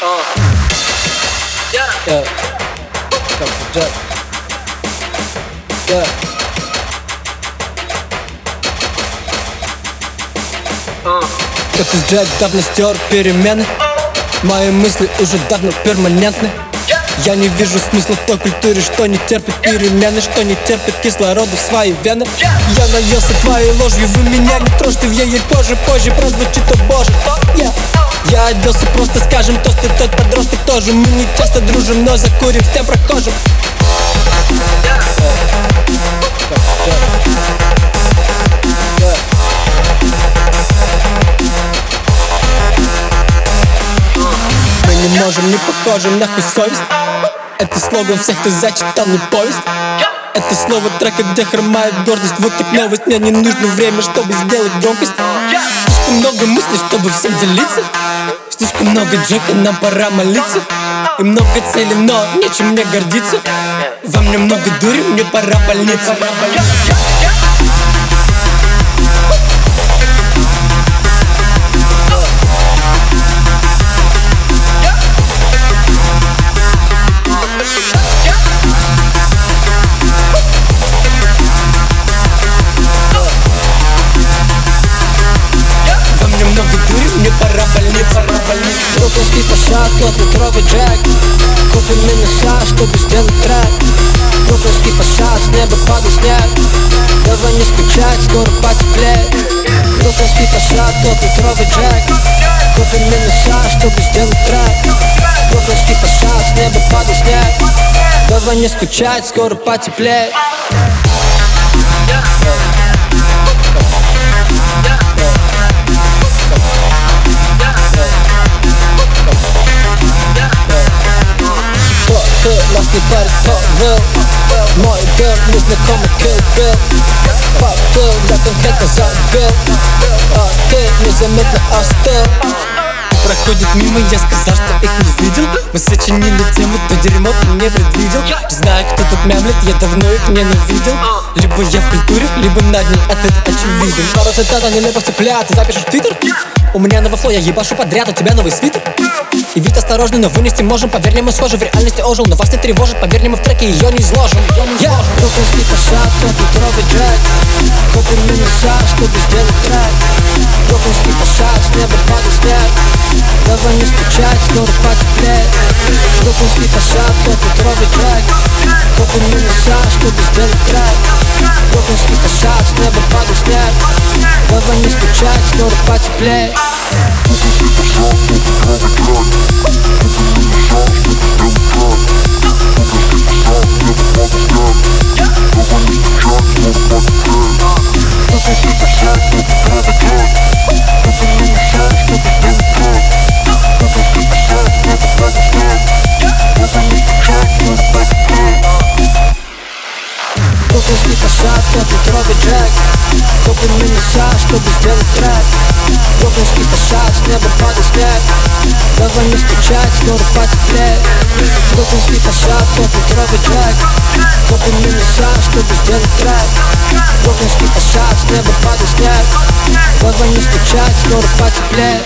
Jack. Yeah. Джек давно стер перемены Мои мысли уже давно перманентны я не вижу смысла в той культуре, что не терпит перемены Что не терпит кислорода в свои вены Я наелся твоей ложью, вы меня не трожьте В ей позже, позже прозвучит, о боже yeah. Я оделся просто, скажем, тост и тот подросток тоже. Мы не часто дружим, но закурим всем прохожим Мы не можем, не похожим на совесть Это слоган всех, кто зачитал мне повесть. Это слово трека, где хромает гордость. Вот как новость, мне не нужно время, чтобы сделать громкость Слишком много мыслей, чтобы всем делиться. Слишком много джека, нам пора молиться. И много целей, но нечем мне гордиться. Во мне много дури, мне пора больница дури, мне пора больница Бруклинский фасад, двухметровый джек. Купим минуса, чтобы сделать трек. Бруклинский фасад, с неба падает снег. Давай не скучать, скоро потеплеет Бруклинский фасад, двухметровый джек. Купим минуса, чтобы сделать трек. Бруклинский фасад, с неба падает снег. Давай не скучать, скоро потеплеет ты, нас не парит, кто был Мой бил, незнакомый kill bill я конкретно забил А ты незаметно остыл Проходит мимо, я сказал, что их не видел. Мы сочинили тему, то дерьмо ты не предвидел. Не знаю, кто тут мямлет, я давно их ненавидел Либо я в культуре, либо над ней ответ очевиден. Пару цитата нелепых цыплят, ты запишешь в твиттер? У меня новый фло, я ебашу подряд, у тебя новый свитер И вид осторожный, но вынести можем. Поверь мне, мы схожи, в реальности ожил. Но вас не тревожит, поверь мне, мы в треке ее не изложим Я Бруклинский фасад, двухметровый джек. Купим минуса, чтобы сделать трек. Бруклинский фасад, с неба падает снег. Давай не скучать, скоро потеплеет Бруклинский фасад, двухметровый джек. Купим минуса, чтобы сделать трек. Бруклинский фасад, с неба падает снег. Давай не скучать, скоро потеплеет Бруклинский Бруклинский фасад, двухметровый джек. Купим минуса, чтобы сделать трек. Бруклинский фасад, с неба падает снег. Давай не скучать, скоро потеплеет Бруклинский фасад, двухметровый джек. Купим минуса, чтобы сделать трек. Бруклинский фасад, с неба падает снег. Давай не скучать, скоро потеплеет